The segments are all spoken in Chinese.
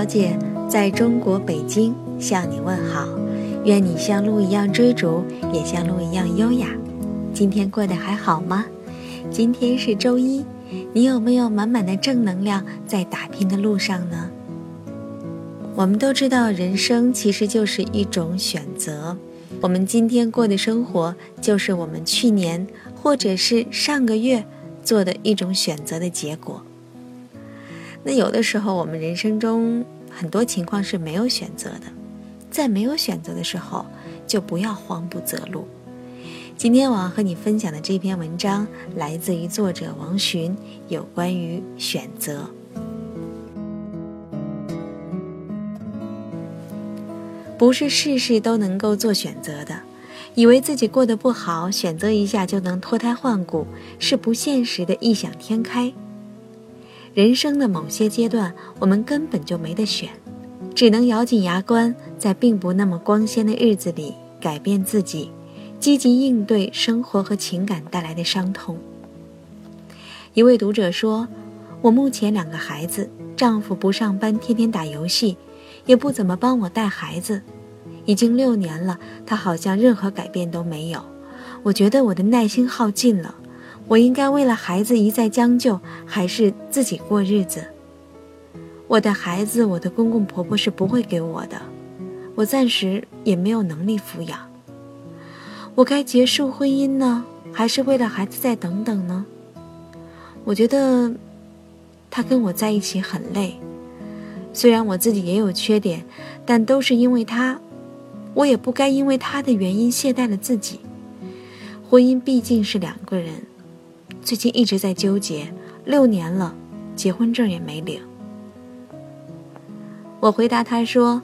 小姐，在中国北京向你问好。愿你像鹿一样追逐，也像鹿一样优雅。今天过得还好吗？今天是周一，你有没有满满的正能量在打拼的路上呢？我们都知道，人生其实就是一种选择。我们今天过的生活，就是我们去年或者是上个月做的一种选择的结果。那有的时候，我们人生中很多情况是没有选择的，在没有选择的时候，就不要慌不择路。今天我要和你分享的这篇文章，来自于作者王洵，有关于选择。不是事事都能够做选择的，以为自己过得不好，选择一下就能脱胎换骨，是不现实的异想天开。人生的某些阶段，我们根本就没得选，只能咬紧牙关，在并不那么光鲜的日子里改变自己，积极应对生活和情感带来的伤痛。一位读者说：“我目前两个孩子，丈夫不上班，天天打游戏，也不怎么帮我带孩子，已经六年了，他好像任何改变都没有。我觉得我的耐心耗尽了。”我应该为了孩子一再将就，还是自己过日子？我的孩子，我的公公婆婆是不会给我的，我暂时也没有能力抚养。我该结束婚姻呢，还是为了孩子再等等呢？我觉得他跟我在一起很累，虽然我自己也有缺点，但都是因为他，我也不该因为他的原因懈怠了自己。婚姻毕竟是两个人。最近一直在纠结，六年了，结婚证也没领。我回答他说：“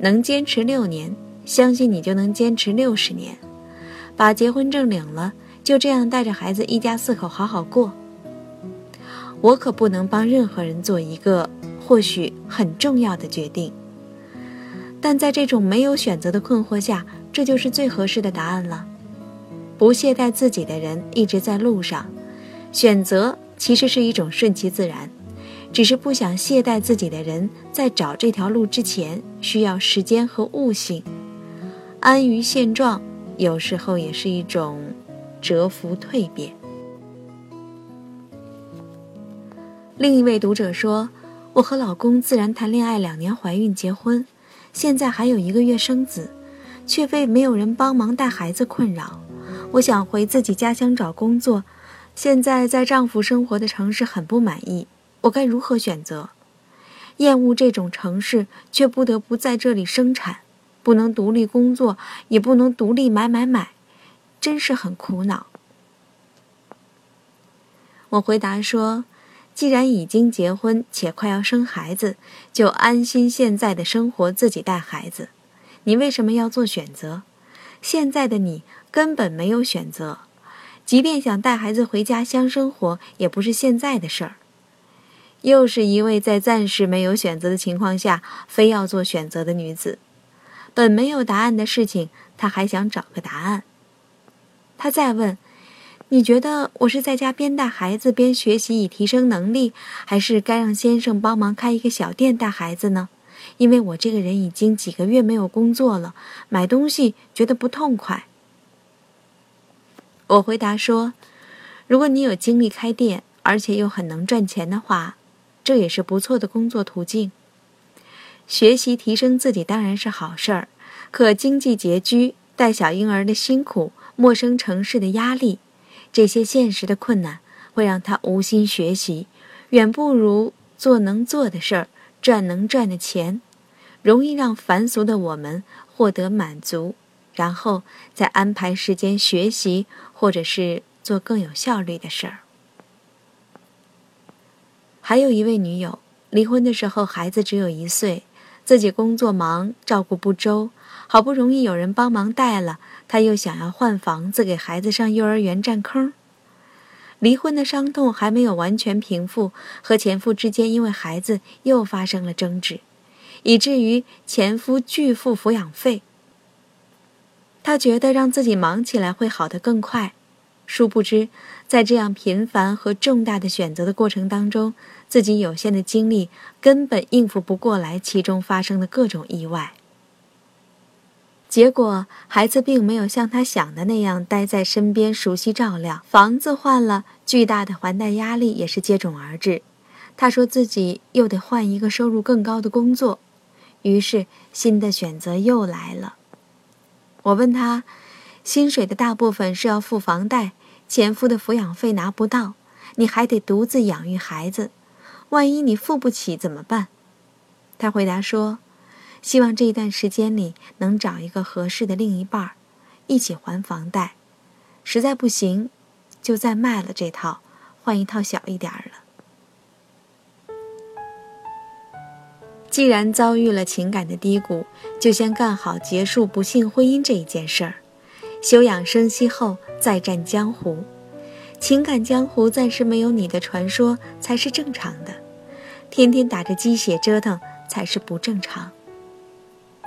能坚持六年，相信你就能坚持六十年。把结婚证领了，就这样带着孩子一家四口好好过。我可不能帮任何人做一个或许很重要的决定，但在这种没有选择的困惑下，这就是最合适的答案了。不懈怠自己的人一直在路上。”选择其实是一种顺其自然，只是不想懈怠自己的人，在找这条路之前需要时间和悟性。安于现状，有时候也是一种蛰伏蜕变。另一位读者说：“我和老公自然谈恋爱两年，怀孕结婚，现在还有一个月生子，却被没有人帮忙带孩子困扰。我想回自己家乡找工作。”现在在丈夫生活的城市很不满意，我该如何选择？厌恶这种城市，却不得不在这里生产，不能独立工作，也不能独立买买买，真是很苦恼。我回答说：“既然已经结婚且快要生孩子，就安心现在的生活，自己带孩子。你为什么要做选择？现在的你根本没有选择。”即便想带孩子回家乡生活，也不是现在的事儿。又是一位在暂时没有选择的情况下，非要做选择的女子。本没有答案的事情，她还想找个答案。她再问：“你觉得我是在家边带孩子边学习以提升能力，还是该让先生帮忙开一个小店带孩子呢？因为我这个人已经几个月没有工作了，买东西觉得不痛快。”我回答说：“如果你有精力开店，而且又很能赚钱的话，这也是不错的工作途径。学习提升自己当然是好事儿，可经济拮据、带小婴儿的辛苦、陌生城市的压力，这些现实的困难会让他无心学习，远不如做能做的事儿，赚能赚的钱，容易让凡俗的我们获得满足。”然后再安排时间学习，或者是做更有效率的事儿。还有一位女友，离婚的时候孩子只有一岁，自己工作忙，照顾不周，好不容易有人帮忙带了，她又想要换房子给孩子上幼儿园占坑。离婚的伤痛还没有完全平复，和前夫之间因为孩子又发生了争执，以至于前夫拒付抚养费。他觉得让自己忙起来会好得更快，殊不知，在这样频繁和重大的选择的过程当中，自己有限的精力根本应付不过来其中发生的各种意外。结果，孩子并没有像他想的那样待在身边熟悉照料，房子换了，巨大的还贷压力也是接踵而至。他说自己又得换一个收入更高的工作，于是新的选择又来了。我问他，薪水的大部分是要付房贷，前夫的抚养费拿不到，你还得独自养育孩子，万一你付不起怎么办？他回答说。希望这一段时间里能找一个合适的另一半，一起还房贷。实在不行，就再卖了这套，换一套小一点的。既然遭遇了情感的低谷，就先干好结束不幸婚姻这一件事儿，休养生息后再战江湖。情感江湖暂时没有你的传说才是正常的，天天打着鸡血折腾才是不正常。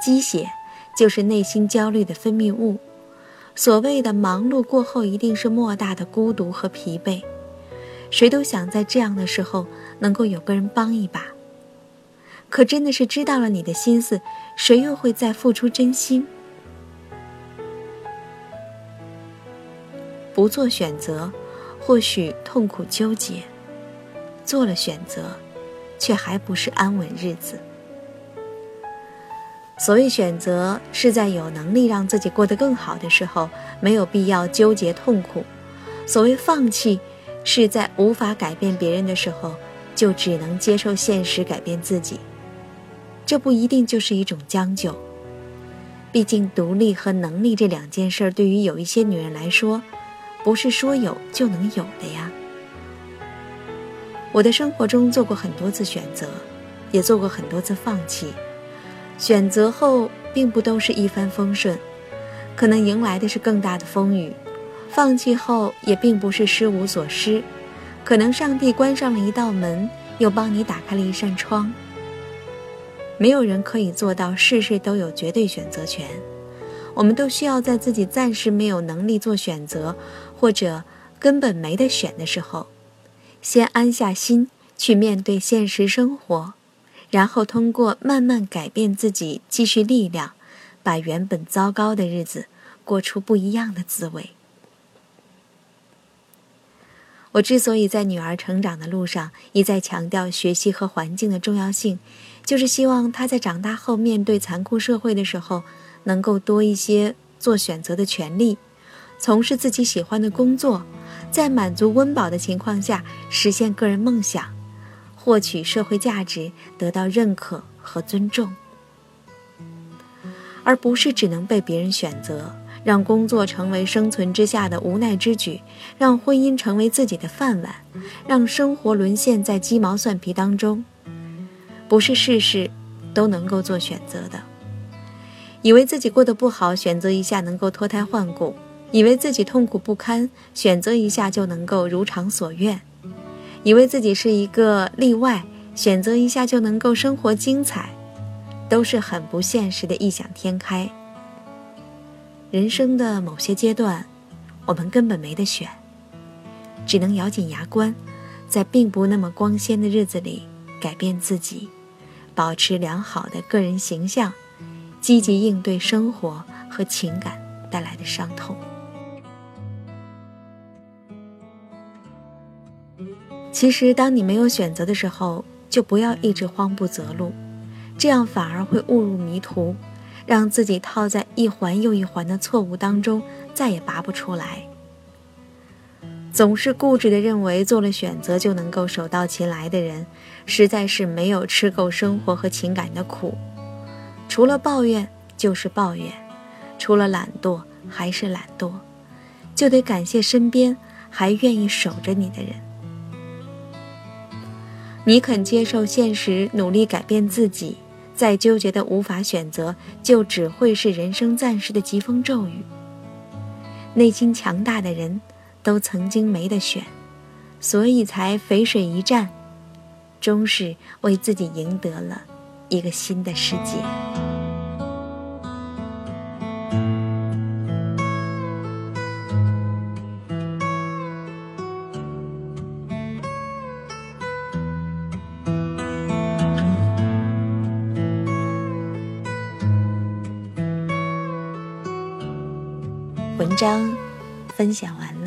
鸡血就是内心焦虑的分泌物。所谓的忙碌过后，一定是莫大的孤独和疲惫。谁都想在这样的时候能够有个人帮一把。可真的是知道了你的心思，谁又会再付出真心？不做选择，或许痛苦纠结；做了选择，却还不是安稳日子。所谓选择，是在有能力让自己过得更好的时候，没有必要纠结痛苦；所谓放弃，是在无法改变别人的时候，就只能接受现实，改变自己。这不一定就是一种将就。毕竟，独立和能力这两件事，对于有一些女人来说，不是说有就能有的呀。我的生活中做过很多次选择，也做过很多次放弃。选择后并不都是一帆风顺，可能迎来的是更大的风雨；放弃后也并不是失无所失，可能上帝关上了一道门，又帮你打开了一扇窗。没有人可以做到事事都有绝对选择权，我们都需要在自己暂时没有能力做选择，或者根本没得选的时候，先安下心去面对现实生活。然后通过慢慢改变自己，积蓄力量，把原本糟糕的日子过出不一样的滋味。我之所以在女儿成长的路上一再强调学习和环境的重要性，就是希望他在长大后面对残酷社会的时候，能够多一些做选择的权利，从事自己喜欢的工作，在满足温饱的情况下实现个人梦想。获取社会价值，得到认可和尊重，而不是只能被别人选择，让工作成为生存之下的无奈之举，让婚姻成为自己的饭碗，让生活沦陷在鸡毛蒜皮当中。不是事事都能够做选择的。以为自己过得不好，选择一下能够脱胎换骨；以为自己痛苦不堪，选择一下就能够如偿所愿。以为自己是一个例外，选择一下就能够生活精彩，都是很不现实的异想天开。人生的某些阶段，我们根本没得选，只能咬紧牙关，在并不那么光鲜的日子里改变自己，保持良好的个人形象，积极应对生活和情感带来的伤痛。其实，当你没有选择的时候，就不要一直慌不择路，这样反而会误入迷途，让自己套在一环又一环的错误当中，再也拔不出来。总是固执地认为做了选择就能够手到擒来的人，实在是没有吃够生活和情感的苦，除了抱怨就是抱怨，除了懒惰还是懒惰，就得感谢身边还愿意守着你的人。你肯接受现实，努力改变自己，再纠结的无法选择，就只会是人生暂时的疾风骤雨。内心强大的人，都曾经没得选所以才淝水一战终是为自己赢得了一个新的世界。文章分享完了。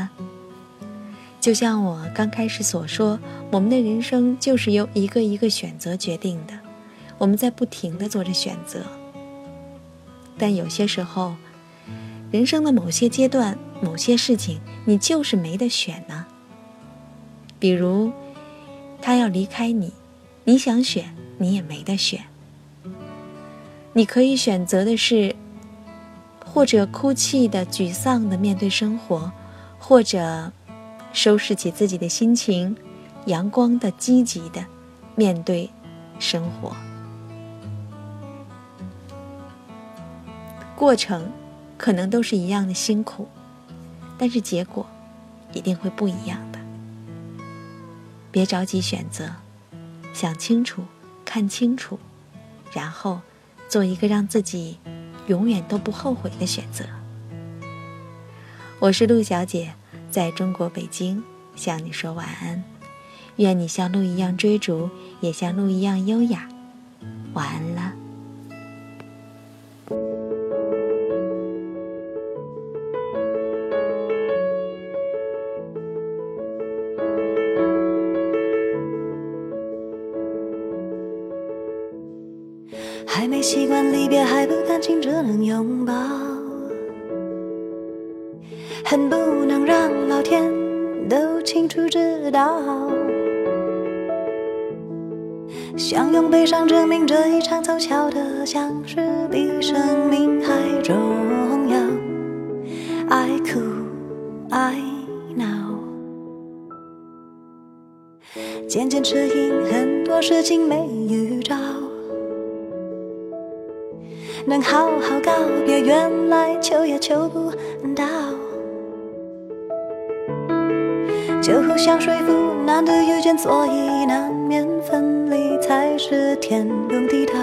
就像我刚开始所说，我们的人生就是由一个一个选择决定的，我们在不停的做着选择。但有些时候，人生的某些阶段、某些事情，你就是没得选呢。比如，他要离开你，你想选，你也没得选。你可以选择的是，或者哭泣的、沮丧的面对生活，或者收拾起自己的心情，阳光的、积极的面对生活。过程可能都是一样的辛苦，但是结果一定会不一样的。别着急选择，想清楚，看清楚，然后。做一个让自己永远都不后悔的选择。我是陆小姐，在中国北京向你说晚安。愿你像鹿一样追逐，也像鹿一样优雅。晚安了。还没习惯离别，还不甘心只能拥抱，恨不能让老天都清楚知道，想用悲伤证明这一场凑巧的相识比生命还重要。爱哭爱闹，渐渐适应很多事情没预兆。能好好告别，原来求也求不到，就互相说服，难得遇见，所以难免分离，才是天公地道，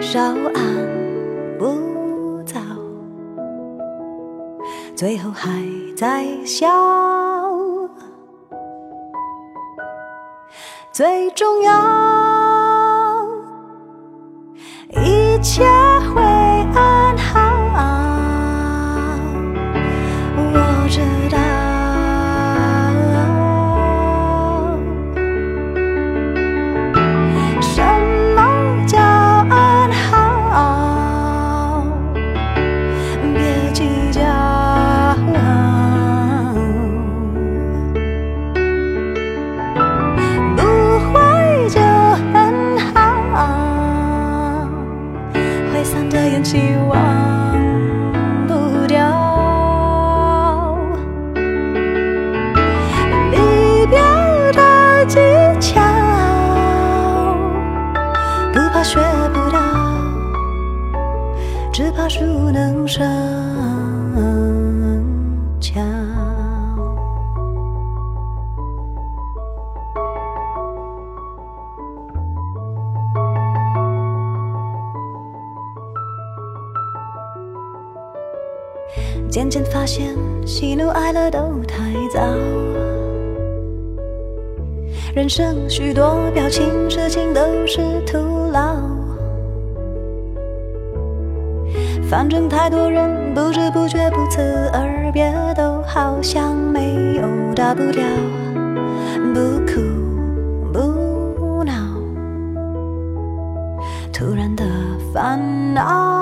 稍安勿躁，最后还在笑，最重要，一切。渐渐发现，喜怒哀乐都太早。人生许多表情、事情都是徒劳。反正太多人不知不觉不辞而别，都好像没有大不了。不哭不闹，突然的烦恼。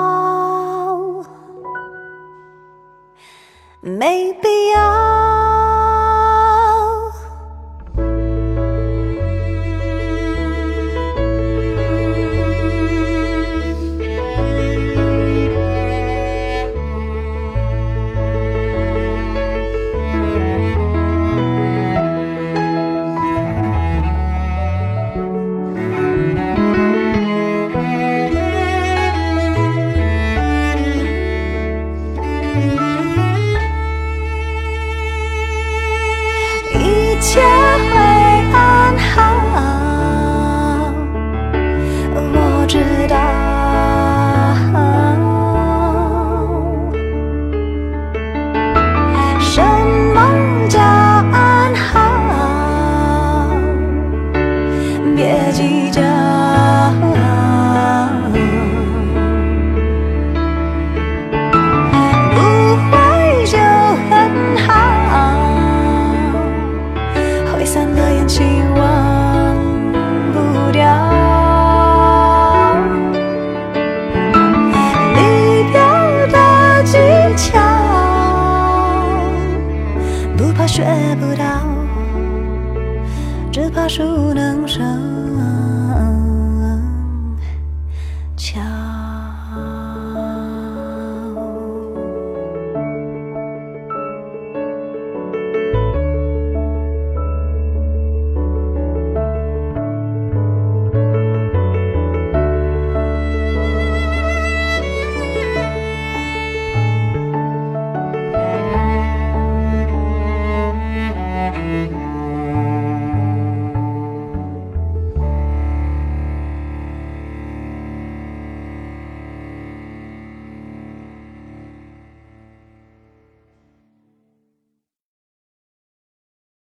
没必牵树呢，